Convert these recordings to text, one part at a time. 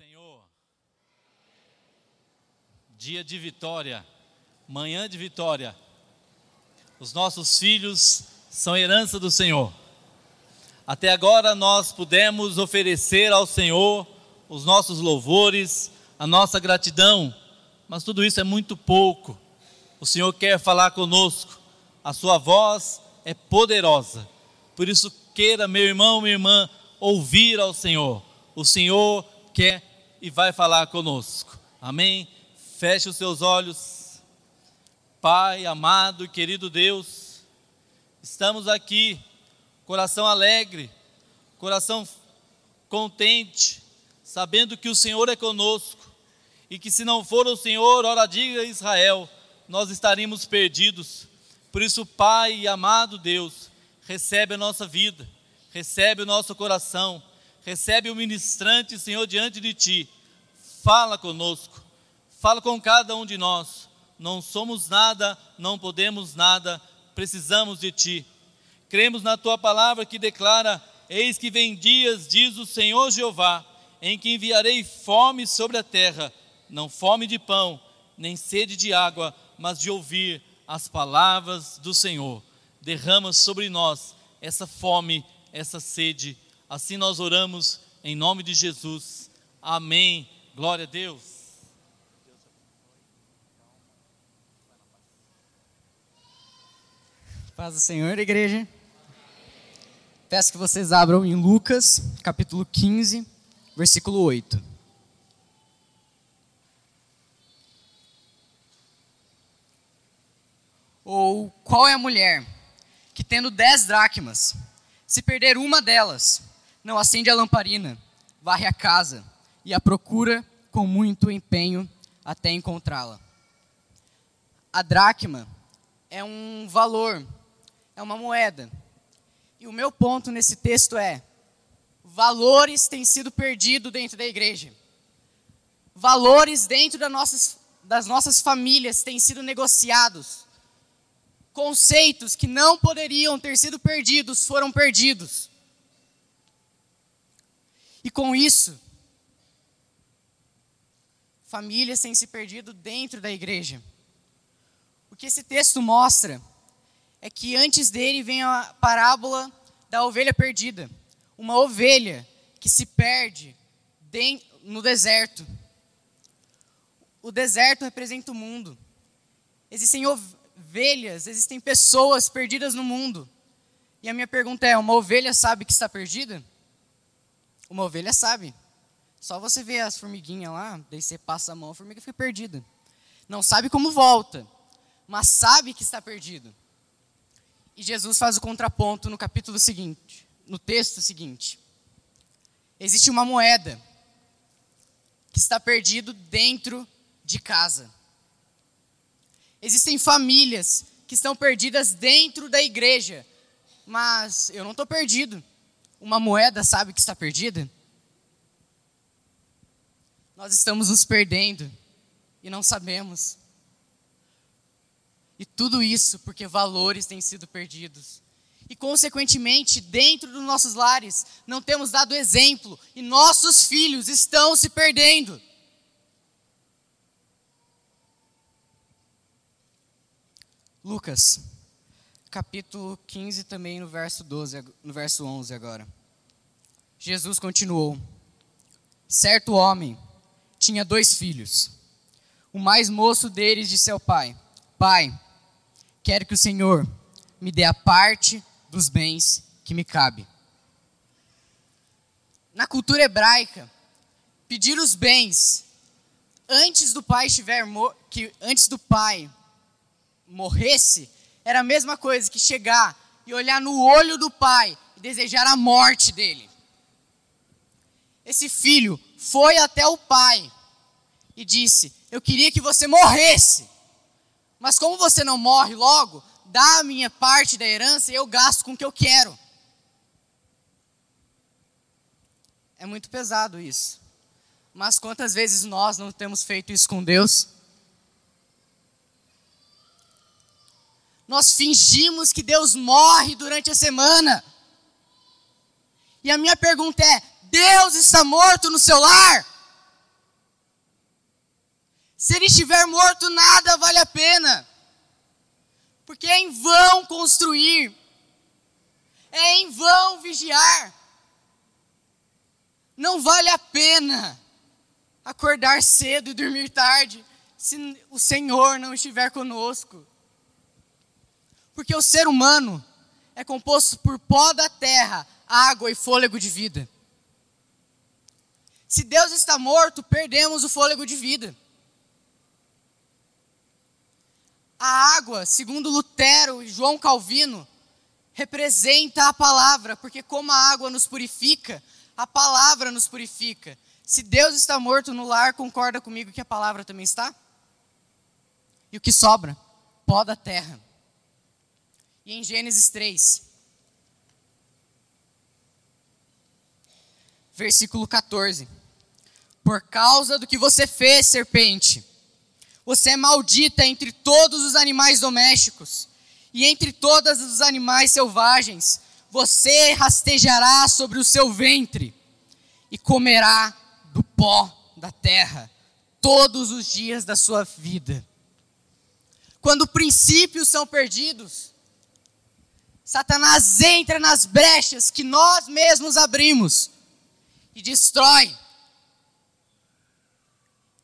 Senhor. Dia de vitória, manhã de vitória. Os nossos filhos são herança do Senhor. Até agora nós pudemos oferecer ao Senhor os nossos louvores, a nossa gratidão, mas tudo isso é muito pouco. O Senhor quer falar conosco, a sua voz é poderosa. Por isso, queira, meu irmão, minha irmã, ouvir ao Senhor. O Senhor quer e vai falar conosco. Amém? Feche os seus olhos. Pai amado e querido Deus, estamos aqui, coração alegre, coração contente, sabendo que o Senhor é conosco e que se não for o Senhor, ora diga Israel, nós estaríamos perdidos. Por isso, Pai amado Deus, recebe a nossa vida, recebe o nosso coração recebe o ministrante, Senhor, diante de Ti. Fala conosco, fala com cada um de nós. Não somos nada, não podemos nada, precisamos de Ti. Cremos na Tua palavra que declara: Eis que vem dias, diz o Senhor Jeová, em que enviarei fome sobre a terra, não fome de pão, nem sede de água, mas de ouvir as palavras do Senhor. Derrama sobre nós essa fome, essa sede Assim nós oramos em nome de Jesus. Amém. Glória a Deus. Paz do Senhor, igreja. Peço que vocês abram em Lucas, capítulo 15, versículo 8. Ou qual é a mulher que, tendo dez dracmas, se perder uma delas, não acende a lamparina, varre a casa e a procura com muito empenho até encontrá-la. A dracma é um valor, é uma moeda. E o meu ponto nesse texto é: valores têm sido perdidos dentro da igreja. Valores dentro das nossas, das nossas famílias têm sido negociados. Conceitos que não poderiam ter sido perdidos foram perdidos. E com isso, famílias têm se perdido dentro da igreja. O que esse texto mostra é que antes dele vem a parábola da ovelha perdida. Uma ovelha que se perde no deserto. O deserto representa o mundo. Existem ovelhas, existem pessoas perdidas no mundo. E a minha pergunta é: uma ovelha sabe que está perdida? Uma ovelha sabe. Só você vê as formiguinhas lá, daí você passa a mão, a formiga fica perdida. Não sabe como volta, mas sabe que está perdido. E Jesus faz o contraponto no capítulo seguinte, no texto seguinte. Existe uma moeda que está perdido dentro de casa. Existem famílias que estão perdidas dentro da igreja, mas eu não estou perdido uma moeda sabe que está perdida? Nós estamos nos perdendo e não sabemos. E tudo isso porque valores têm sido perdidos. E, consequentemente, dentro dos nossos lares, não temos dado exemplo e nossos filhos estão se perdendo. Lucas capítulo 15 também no verso 12, no verso 11 agora. Jesus continuou: Certo homem tinha dois filhos. O mais moço deles disse ao pai: Pai, quero que o Senhor me dê a parte dos bens que me cabe. Na cultura hebraica, pedir os bens antes do pai estiver que antes do pai morresse era a mesma coisa que chegar e olhar no olho do pai e desejar a morte dele. Esse filho foi até o pai e disse: Eu queria que você morresse, mas como você não morre logo, dá a minha parte da herança e eu gasto com o que eu quero. É muito pesado isso. Mas quantas vezes nós não temos feito isso com Deus? nós fingimos que Deus morre durante a semana. E a minha pergunta é: Deus está morto no seu lar? Se ele estiver morto, nada vale a pena. Porque é em vão construir, é em vão vigiar. Não vale a pena acordar cedo e dormir tarde se o Senhor não estiver conosco. Porque o ser humano é composto por pó da terra, água e fôlego de vida. Se Deus está morto, perdemos o fôlego de vida. A água, segundo Lutero e João Calvino, representa a palavra, porque como a água nos purifica, a palavra nos purifica. Se Deus está morto no lar, concorda comigo que a palavra também está? E o que sobra? Pó da terra. E em Gênesis 3, versículo 14: Por causa do que você fez, serpente, você é maldita entre todos os animais domésticos e entre todos os animais selvagens. Você rastejará sobre o seu ventre e comerá do pó da terra todos os dias da sua vida. Quando princípios são perdidos, Satanás entra nas brechas que nós mesmos abrimos e destrói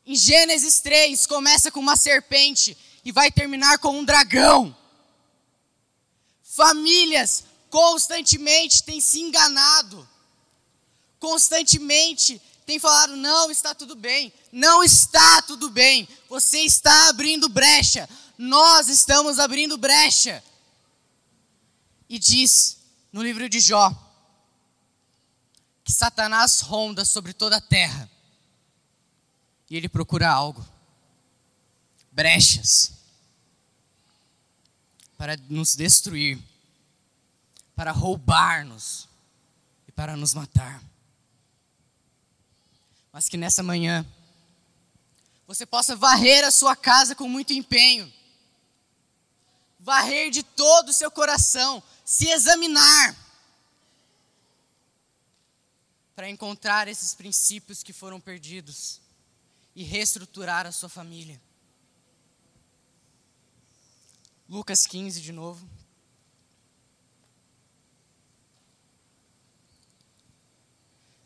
em Gênesis 3, começa com uma serpente e vai terminar com um dragão. Famílias constantemente têm se enganado, constantemente têm falado: não, está tudo bem. Não está tudo bem. Você está abrindo brecha. Nós estamos abrindo brecha. E diz no livro de Jó que Satanás ronda sobre toda a terra e ele procura algo. Brechas. Para nos destruir, para roubar-nos. E para nos matar. Mas que nessa manhã você possa varrer a sua casa com muito empenho, varrer de todo o seu coração, se examinar, para encontrar esses princípios que foram perdidos e reestruturar a sua família. Lucas 15 de novo.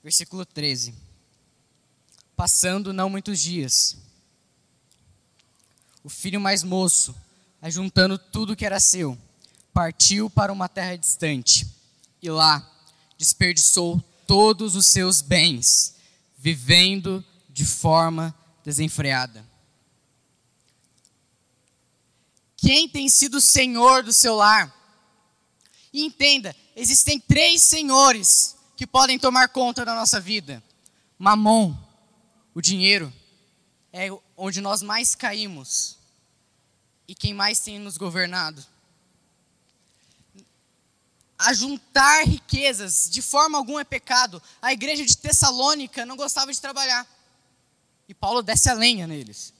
Versículo 13. Passando não muitos dias, o filho mais moço, ajuntando tudo que era seu, partiu para uma terra distante e lá desperdiçou todos os seus bens, vivendo de forma desenfreada. Quem tem sido senhor do seu lar? E entenda, existem três senhores que podem tomar conta da nossa vida: Mamon, o dinheiro, é onde nós mais caímos. E quem mais tem nos governado? Ajuntar riquezas de forma alguma é pecado. A igreja de Tessalônica não gostava de trabalhar. E Paulo desce a lenha neles.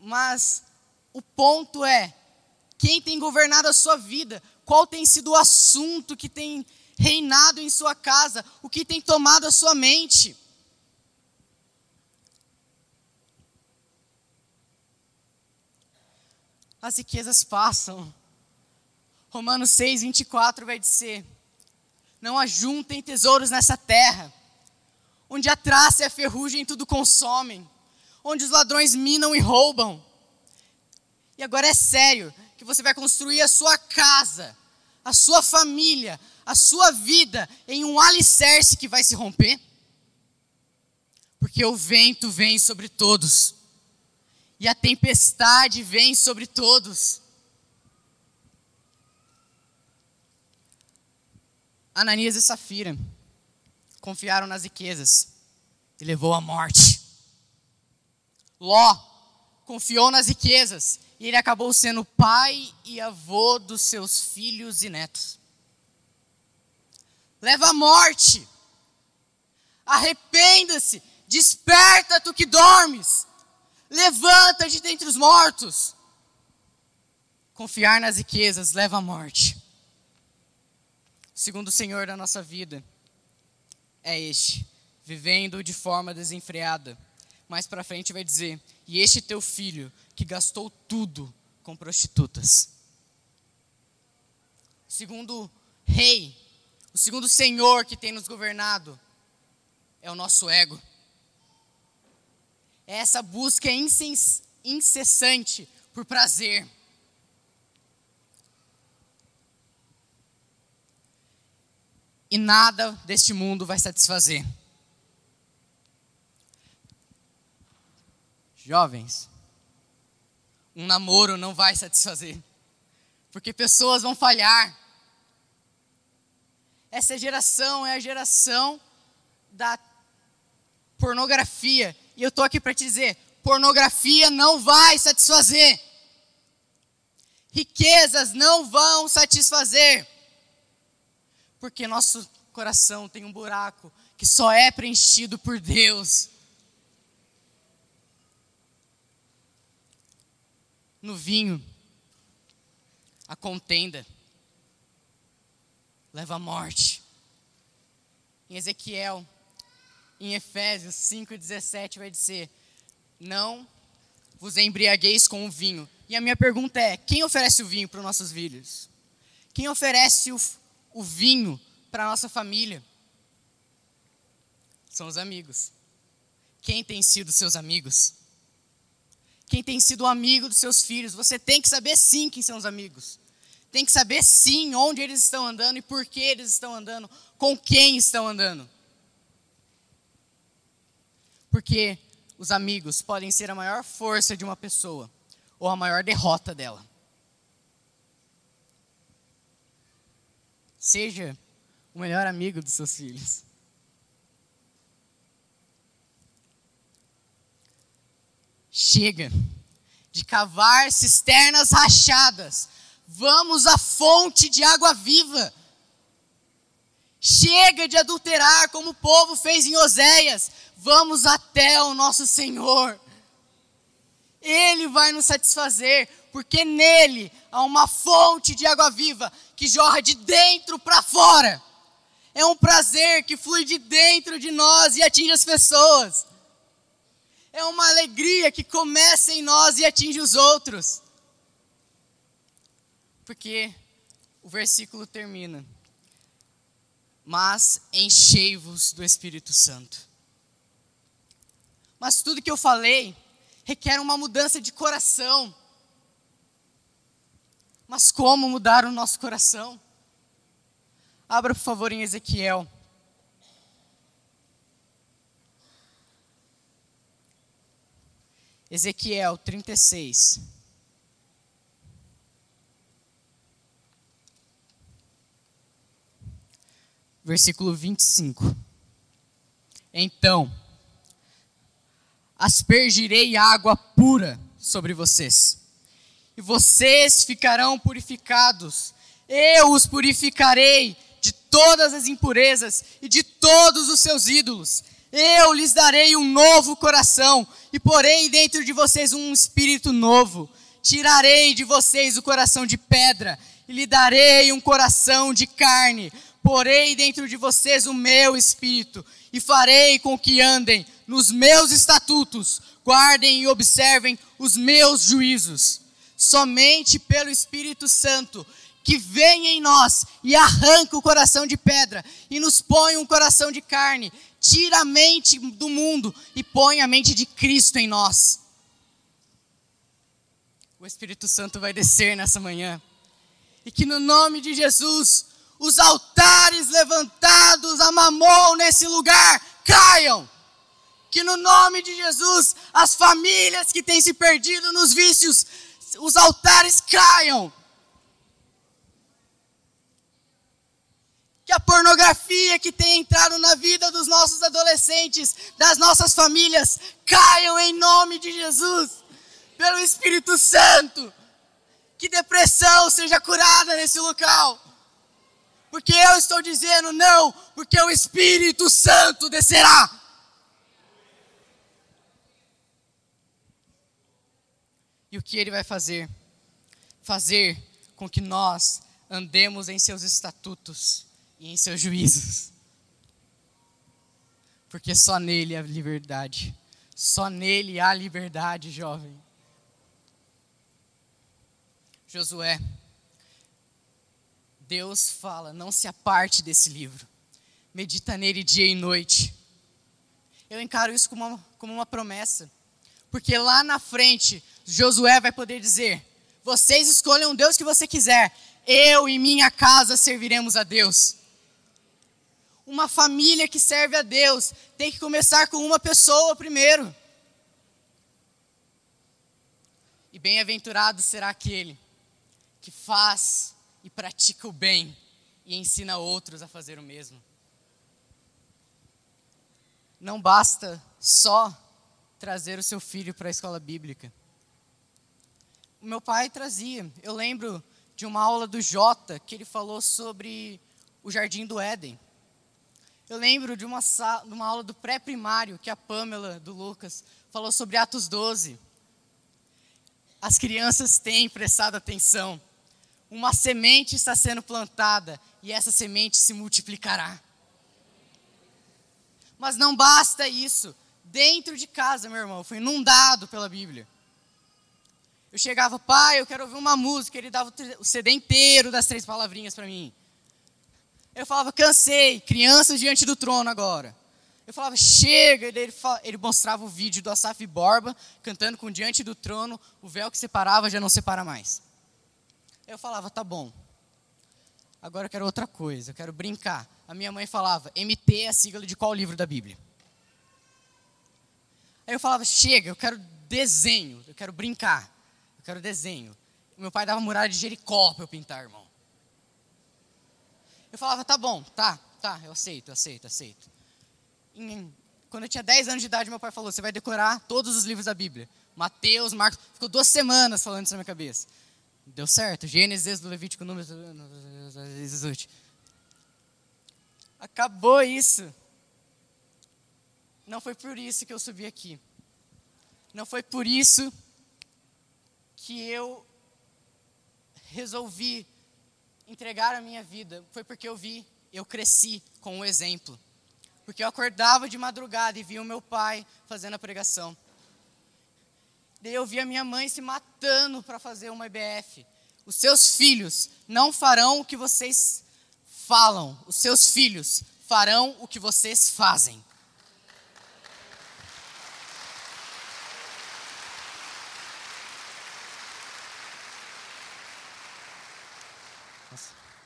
Mas o ponto é: quem tem governado a sua vida? Qual tem sido o assunto que tem reinado em sua casa? O que tem tomado a sua mente? As riquezas passam. Romanos 6, 24 vai dizer: Não ajuntem tesouros nessa terra onde a traça e a ferrugem tudo consomem, onde os ladrões minam e roubam. E agora é sério que você vai construir a sua casa, a sua família, a sua vida em um alicerce que vai se romper? Porque o vento vem sobre todos, e a tempestade vem sobre todos. Ananias e Safira confiaram nas riquezas e levou à morte. Ló confiou nas riquezas e ele acabou sendo pai e avô dos seus filhos e netos. Leva à morte. Arrependa-se, desperta tu que dormes. Levanta-te dentre os mortos. Confiar nas riquezas leva à morte. Segundo o Senhor da nossa vida, é este: vivendo de forma desenfreada, mais para frente vai dizer: "E este teu filho que gastou tudo com prostitutas". O segundo rei, o segundo senhor que tem nos governado é o nosso ego. É essa busca incessante por prazer. E nada deste mundo vai satisfazer. Jovens, um namoro não vai satisfazer, porque pessoas vão falhar. Essa geração é a geração da pornografia. E eu estou aqui para te dizer: pornografia não vai satisfazer. Riquezas não vão satisfazer. Porque nosso coração tem um buraco que só é preenchido por Deus. No vinho, a contenda leva à morte. Em Ezequiel, em Efésios 5,17 vai dizer: Não vos embriagueis com o vinho. E a minha pergunta é: quem oferece o vinho para os nossos filhos? Quem oferece o, o vinho para a nossa família? São os amigos. Quem tem sido seus amigos? Quem tem sido o amigo dos seus filhos? Você tem que saber sim quem são os amigos. Tem que saber sim onde eles estão andando e por que eles estão andando, com quem estão andando. Porque os amigos podem ser a maior força de uma pessoa ou a maior derrota dela. Seja o melhor amigo dos seus filhos. Chega de cavar cisternas rachadas. Vamos à fonte de água viva. Chega de adulterar como o povo fez em Oséias. Vamos até o nosso Senhor. Ele vai nos satisfazer, porque nele há uma fonte de água viva que jorra de dentro para fora. É um prazer que flui de dentro de nós e atinge as pessoas. É uma alegria que começa em nós e atinge os outros. Porque o versículo termina: Mas enchei-vos do Espírito Santo. Mas tudo que eu falei requer uma mudança de coração. Mas como mudar o nosso coração? Abra, por favor, em Ezequiel. Ezequiel 36. Versículo 25. Então, aspergirei água pura sobre vocês, e vocês ficarão purificados. Eu os purificarei de todas as impurezas e de todos os seus ídolos. Eu lhes darei um novo coração e porei dentro de vocês um espírito novo. Tirarei de vocês o coração de pedra e lhe darei um coração de carne. Porei dentro de vocês o meu espírito e farei com que andem nos meus estatutos, guardem e observem os meus juízos. Somente pelo Espírito Santo que vem em nós e arranca o coração de pedra e nos põe um coração de carne, tira a mente do mundo e põe a mente de Cristo em nós. O Espírito Santo vai descer nessa manhã. E que no nome de Jesus, os altares levantados a mamon nesse lugar caiam que no nome de Jesus, as famílias que têm se perdido nos vícios, os altares caiam. Que a pornografia que tem entrado na vida dos nossos adolescentes, das nossas famílias, caiam em nome de Jesus, pelo Espírito Santo. Que depressão seja curada nesse local. Porque eu estou dizendo não, porque o Espírito Santo descerá. E o que ele vai fazer? Fazer com que nós andemos em seus estatutos e em seus juízos. Porque só nele há liberdade, Só nele há liberdade, jovem. Josué, Deus fala: não se aparte desse livro, medita nele dia e noite. Eu encaro isso como uma, como uma promessa, porque lá na frente, Josué vai poder dizer: vocês escolhem o Deus que você quiser, eu e minha casa serviremos a Deus. Uma família que serve a Deus tem que começar com uma pessoa primeiro. E bem-aventurado será aquele que faz e pratica o bem e ensina outros a fazer o mesmo. Não basta só trazer o seu filho para a escola bíblica. Meu pai trazia. Eu lembro de uma aula do Jota que ele falou sobre o Jardim do Éden. Eu lembro de uma, de uma aula do pré-primário que a Pamela, do Lucas, falou sobre Atos 12. As crianças têm prestado atenção. Uma semente está sendo plantada e essa semente se multiplicará. Mas não basta isso. Dentro de casa, meu irmão, foi inundado pela Bíblia. Eu chegava, pai, eu quero ouvir uma música. Ele dava o CD inteiro das três palavrinhas para mim. Eu falava, cansei, crianças diante do trono agora. Eu falava, chega, ele, ele mostrava o vídeo do Asaf Borba cantando com Diante do Trono, o véu que separava já não separa mais. Eu falava, tá bom. Agora eu quero outra coisa, eu quero brincar. A minha mãe falava, MT é a sigla de qual livro da Bíblia? Aí eu falava, chega, eu quero desenho, eu quero brincar, quero desenho. Meu pai dava muralha de Jericó para eu pintar, irmão. Eu falava, tá bom, tá, tá, eu aceito, aceito, aceito. Quando eu tinha 10 anos de idade, meu pai falou, você vai decorar todos os livros da Bíblia. Mateus, Marcos, ficou duas semanas falando isso na minha cabeça. Deu certo, Gênesis, do Levítico, Números, Acabou isso. Não foi por isso que eu subi aqui. Não foi por isso que eu resolvi entregar a minha vida foi porque eu vi, eu cresci com o exemplo. Porque eu acordava de madrugada e via o meu pai fazendo a pregação. Daí eu via minha mãe se matando para fazer uma IBF. Os seus filhos não farão o que vocês falam, os seus filhos farão o que vocês fazem.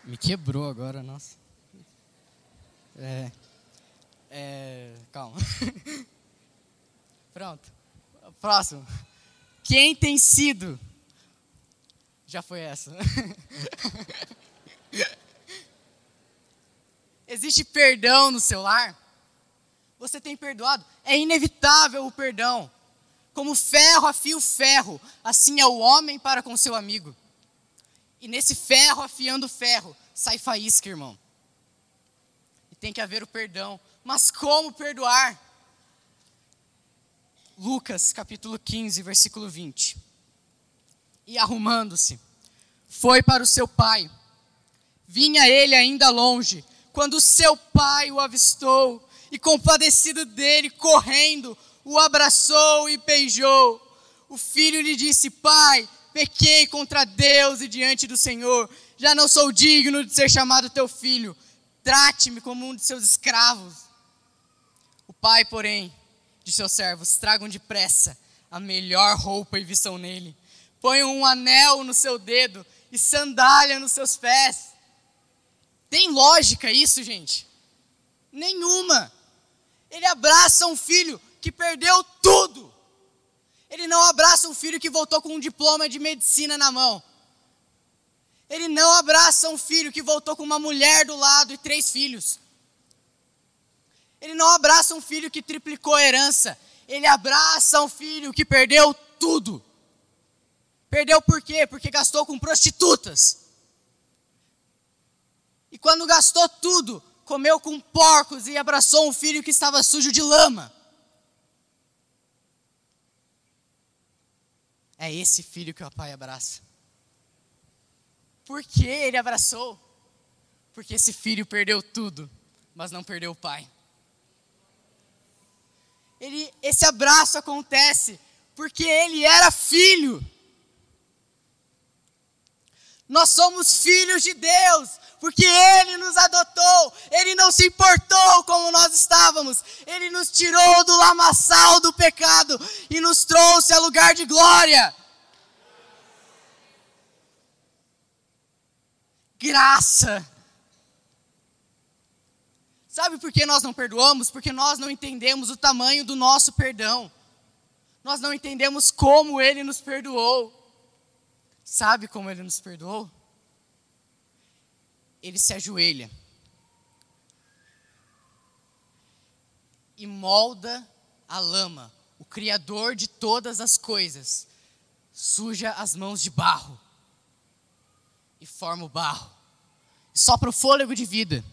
Me quebrou agora, nossa. É. É. Calma. Pronto. Próximo. Quem tem sido. Já foi essa. Existe perdão no seu lar? Você tem perdoado? É inevitável o perdão. Como ferro afia o ferro, assim é o homem para com seu amigo. E nesse ferro afiando ferro, sai faísca, irmão. E tem que haver o perdão. Mas como perdoar? Lucas capítulo 15, versículo 20. E arrumando-se, foi para o seu pai. Vinha ele ainda longe, quando seu pai o avistou, e compadecido dele, correndo, o abraçou e beijou. O filho lhe disse: Pai, pequei contra Deus e diante do Senhor, já não sou digno de ser chamado teu filho, trate-me como um de seus escravos. O pai, porém, de seus servos, tragam depressa a melhor roupa e vistam nele, ponham um anel no seu dedo e sandália nos seus pés. Tem lógica isso, gente? Nenhuma. Ele abraça um filho que perdeu tudo ele não abraça um filho que voltou com um diploma de medicina na mão. Ele não abraça um filho que voltou com uma mulher do lado e três filhos. Ele não abraça um filho que triplicou a herança. Ele abraça um filho que perdeu tudo. Perdeu por quê? Porque gastou com prostitutas. E quando gastou tudo, comeu com porcos e abraçou um filho que estava sujo de lama. É esse filho que o pai abraça. Por que ele abraçou? Porque esse filho perdeu tudo, mas não perdeu o pai. ele, esse abraço acontece porque ele era filho. Nós somos filhos de Deus, porque Ele nos adotou, Ele não se importou como nós estávamos, Ele nos tirou do lamaçal do pecado e nos trouxe a lugar de glória. Graça. Sabe por que nós não perdoamos? Porque nós não entendemos o tamanho do nosso perdão. Nós não entendemos como Ele nos perdoou. Sabe como Ele nos perdoou? Ele se ajoelha e molda a lama, o Criador de todas as coisas, suja as mãos de barro e forma o barro, sopra o fôlego de vida.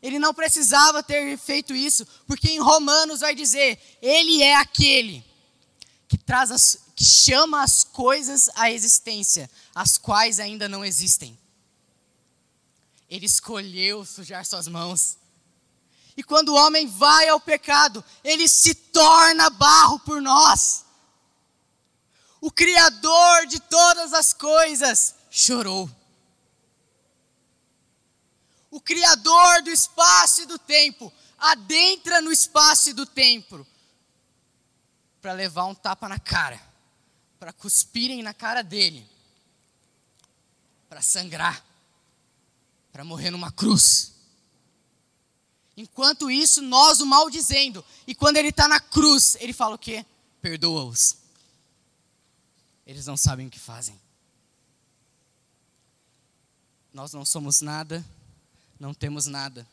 Ele não precisava ter feito isso, porque em Romanos vai dizer: Ele é aquele que traz as, que chama as coisas à existência, as quais ainda não existem. Ele escolheu sujar suas mãos. E quando o homem vai ao pecado, ele se torna barro por nós. O Criador de todas as coisas chorou. O Criador do espaço e do tempo adentra no espaço e do tempo para levar um tapa na cara, para cuspirem na cara dele, para sangrar, para morrer numa cruz. Enquanto isso, nós o maldizendo. E quando ele está na cruz, ele fala o quê? Perdoa-os. Eles não sabem o que fazem. Nós não somos nada, não temos nada.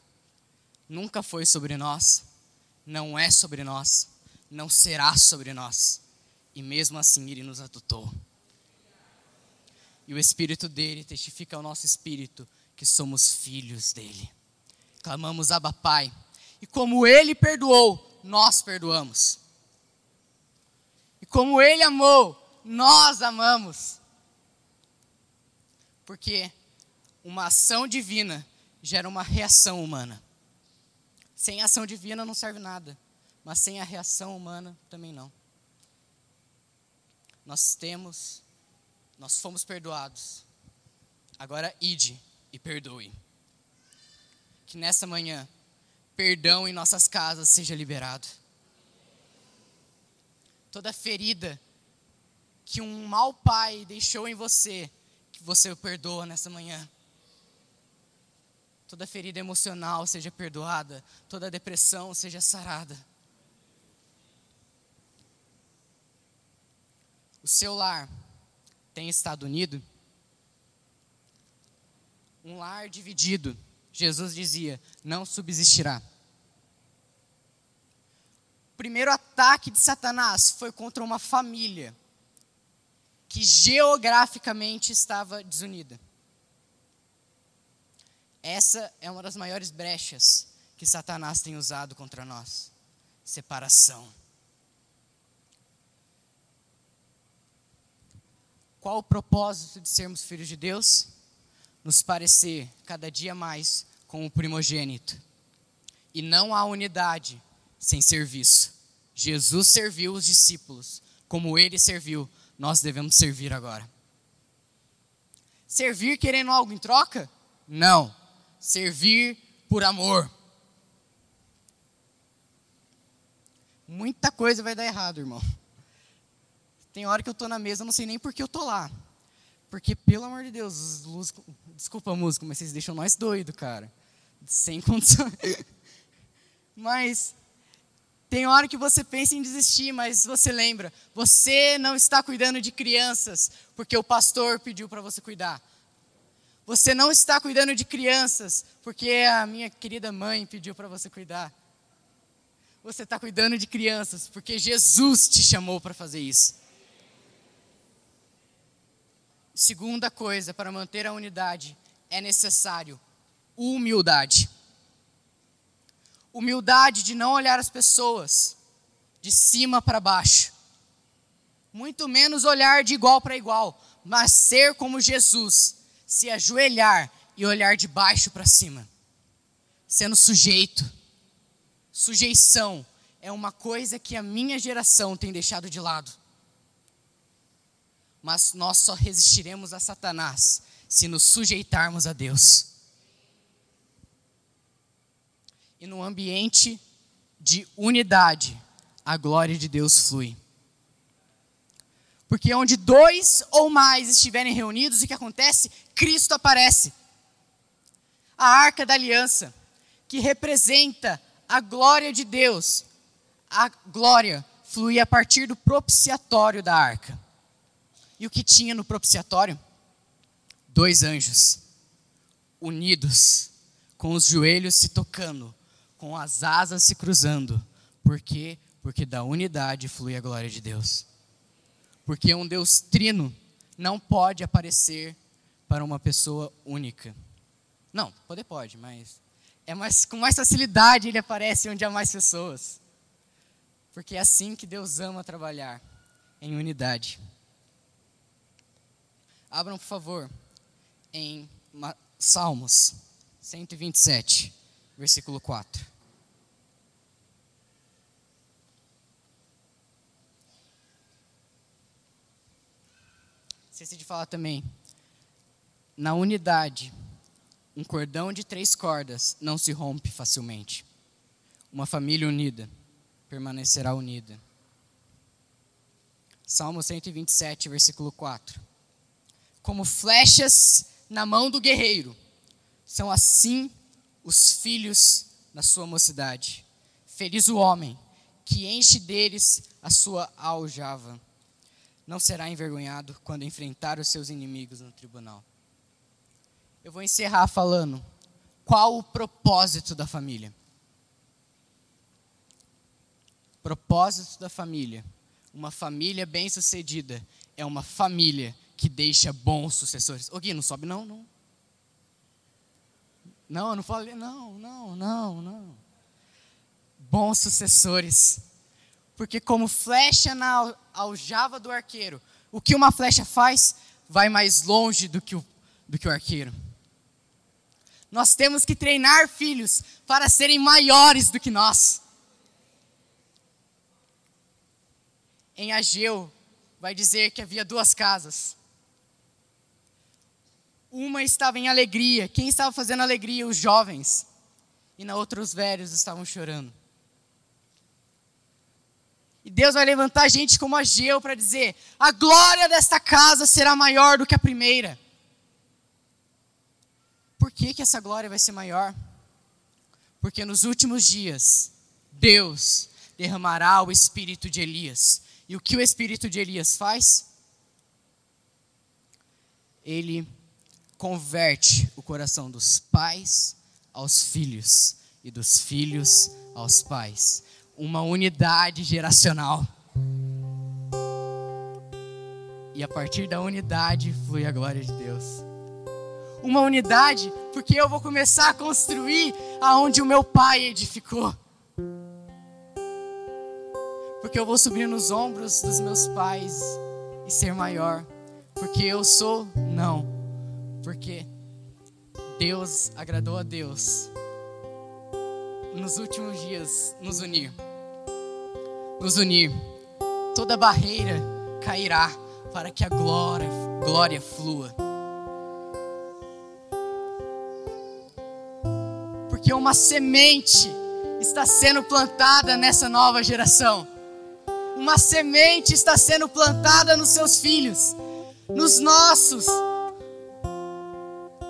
Nunca foi sobre nós, não é sobre nós não será sobre nós. E mesmo assim ele nos adotou. E o Espírito dele testifica ao nosso espírito que somos filhos dele. Clamamos Abba Pai. E como ele perdoou, nós perdoamos. E como ele amou, nós amamos. Porque uma ação divina gera uma reação humana. Sem ação divina não serve nada mas sem a reação humana também não. Nós temos, nós fomos perdoados. Agora ide e perdoe. Que nessa manhã, perdão em nossas casas seja liberado. Toda ferida que um mau pai deixou em você, que você o perdoa nessa manhã. Toda ferida emocional seja perdoada, toda depressão seja sarada. O seu lar tem estado unido? Um lar dividido, Jesus dizia, não subsistirá. O primeiro ataque de Satanás foi contra uma família que geograficamente estava desunida. Essa é uma das maiores brechas que Satanás tem usado contra nós separação. Qual o propósito de sermos filhos de Deus? Nos parecer cada dia mais com o primogênito. E não há unidade sem serviço. Jesus serviu os discípulos, como ele serviu, nós devemos servir agora. Servir querendo algo em troca? Não. Servir por amor. Muita coisa vai dar errado, irmão. Tem hora que eu tô na mesa, não sei nem por que eu tô lá. Porque, pelo amor de Deus, os desculpa músico, mas vocês deixam nós doido, cara. Sem condição. mas tem hora que você pensa em desistir, mas você lembra, você não está cuidando de crianças porque o pastor pediu para você cuidar. Você não está cuidando de crianças porque a minha querida mãe pediu para você cuidar. Você está cuidando de crianças porque Jesus te chamou para fazer isso. Segunda coisa, para manter a unidade, é necessário humildade. Humildade de não olhar as pessoas de cima para baixo. Muito menos olhar de igual para igual, mas ser como Jesus, se ajoelhar e olhar de baixo para cima. Sendo sujeito. Sujeição é uma coisa que a minha geração tem deixado de lado. Mas nós só resistiremos a Satanás se nos sujeitarmos a Deus. E no ambiente de unidade, a glória de Deus flui. Porque onde dois ou mais estiverem reunidos, o que acontece? Cristo aparece. A arca da aliança, que representa a glória de Deus, a glória flui a partir do propiciatório da arca. E o que tinha no propiciatório? Dois anjos, unidos, com os joelhos se tocando, com as asas se cruzando. Por quê? Porque da unidade flui a glória de Deus. Porque um Deus trino não pode aparecer para uma pessoa única. Não, poder pode, mas é mais, com mais facilidade ele aparece onde há mais pessoas. Porque é assim que Deus ama trabalhar, em unidade. Abram, por favor, em Salmos 127, versículo 4. Esqueci de falar também. Na unidade, um cordão de três cordas não se rompe facilmente. Uma família unida permanecerá unida. Salmo 127, versículo 4. Como flechas na mão do guerreiro, são assim os filhos na sua mocidade. Feliz o homem que enche deles a sua aljava. Não será envergonhado quando enfrentar os seus inimigos no tribunal. Eu vou encerrar falando qual o propósito da família. Propósito da família. Uma família bem-sucedida é uma família que deixa bons sucessores. Ô Gui, não sobe não, não. Não, eu não falei, não, não, não, não. Bons sucessores. Porque como flecha na aljava do arqueiro, o que uma flecha faz vai mais longe do que o, do que o arqueiro. Nós temos que treinar filhos para serem maiores do que nós. em Ageu, vai dizer que havia duas casas. Uma estava em alegria. Quem estava fazendo alegria? Os jovens. E na outra, os velhos estavam chorando. E Deus vai levantar gente como Ageu para dizer: a glória desta casa será maior do que a primeira. Por que, que essa glória vai ser maior? Porque nos últimos dias, Deus derramará o espírito de Elias e o que o espírito de Elias faz? Ele converte o coração dos pais aos filhos e dos filhos aos pais. Uma unidade geracional. E a partir da unidade flui a glória de Deus. Uma unidade, porque eu vou começar a construir aonde o meu pai edificou porque eu vou subir nos ombros dos meus pais e ser maior, porque eu sou, não, porque Deus agradou a Deus nos últimos dias nos unir, nos unir, toda barreira cairá para que a glória, glória flua. Porque uma semente está sendo plantada nessa nova geração. Uma semente está sendo plantada nos seus filhos, nos nossos,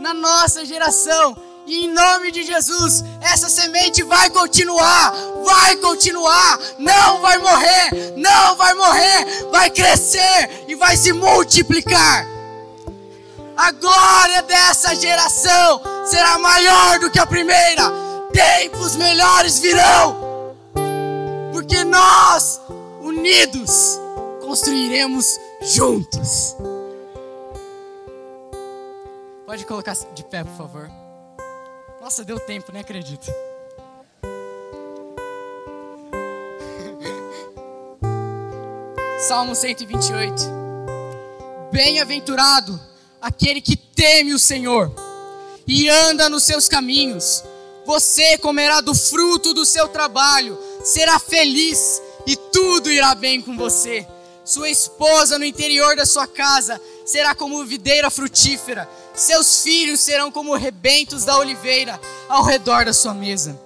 na nossa geração. E em nome de Jesus, essa semente vai continuar, vai continuar, não vai morrer, não vai morrer, vai crescer e vai se multiplicar. A glória dessa geração será maior do que a primeira. Tempos melhores virão, porque nós unidos, construiremos juntos. Pode colocar de pé, por favor. Nossa, deu tempo, nem acredito. Salmo 128. Bem-aventurado aquele que teme o Senhor e anda nos seus caminhos. Você comerá do fruto do seu trabalho será feliz e tudo irá bem com você. Sua esposa no interior da sua casa será como videira frutífera. Seus filhos serão como rebentos da oliveira ao redor da sua mesa.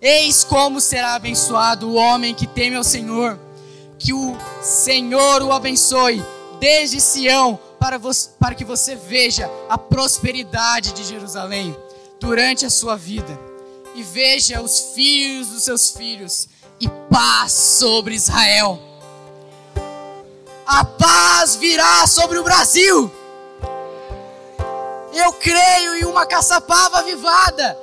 Eis como será abençoado o homem que teme ao Senhor. Que o Senhor o abençoe desde Sião para, você, para que você veja a prosperidade de Jerusalém durante a sua vida e veja os filhos dos seus filhos e paz sobre Israel. A paz virá sobre o Brasil. Eu creio em uma caçapava avivada,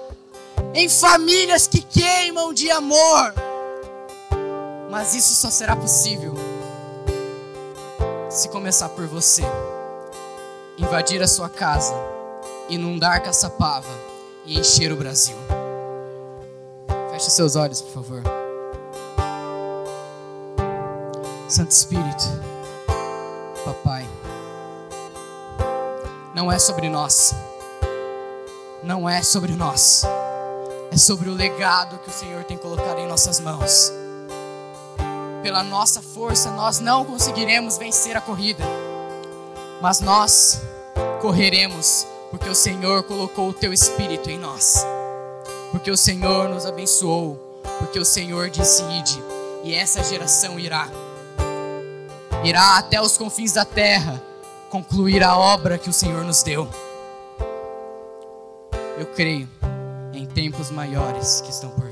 em famílias que queimam de amor. Mas isso só será possível se começar por você. Invadir a sua casa, inundar Caçapava e encher o Brasil. Feche seus olhos, por favor. Santo Espírito, Papai, não é sobre nós, não é sobre nós, é sobre o legado que o Senhor tem colocado em nossas mãos. Pela nossa força, nós não conseguiremos vencer a corrida, mas nós correremos, porque o Senhor colocou o teu Espírito em nós. Porque o Senhor nos abençoou, porque o Senhor disse: Ide, e essa geração irá, irá até os confins da terra concluir a obra que o Senhor nos deu. Eu creio em tempos maiores que estão por.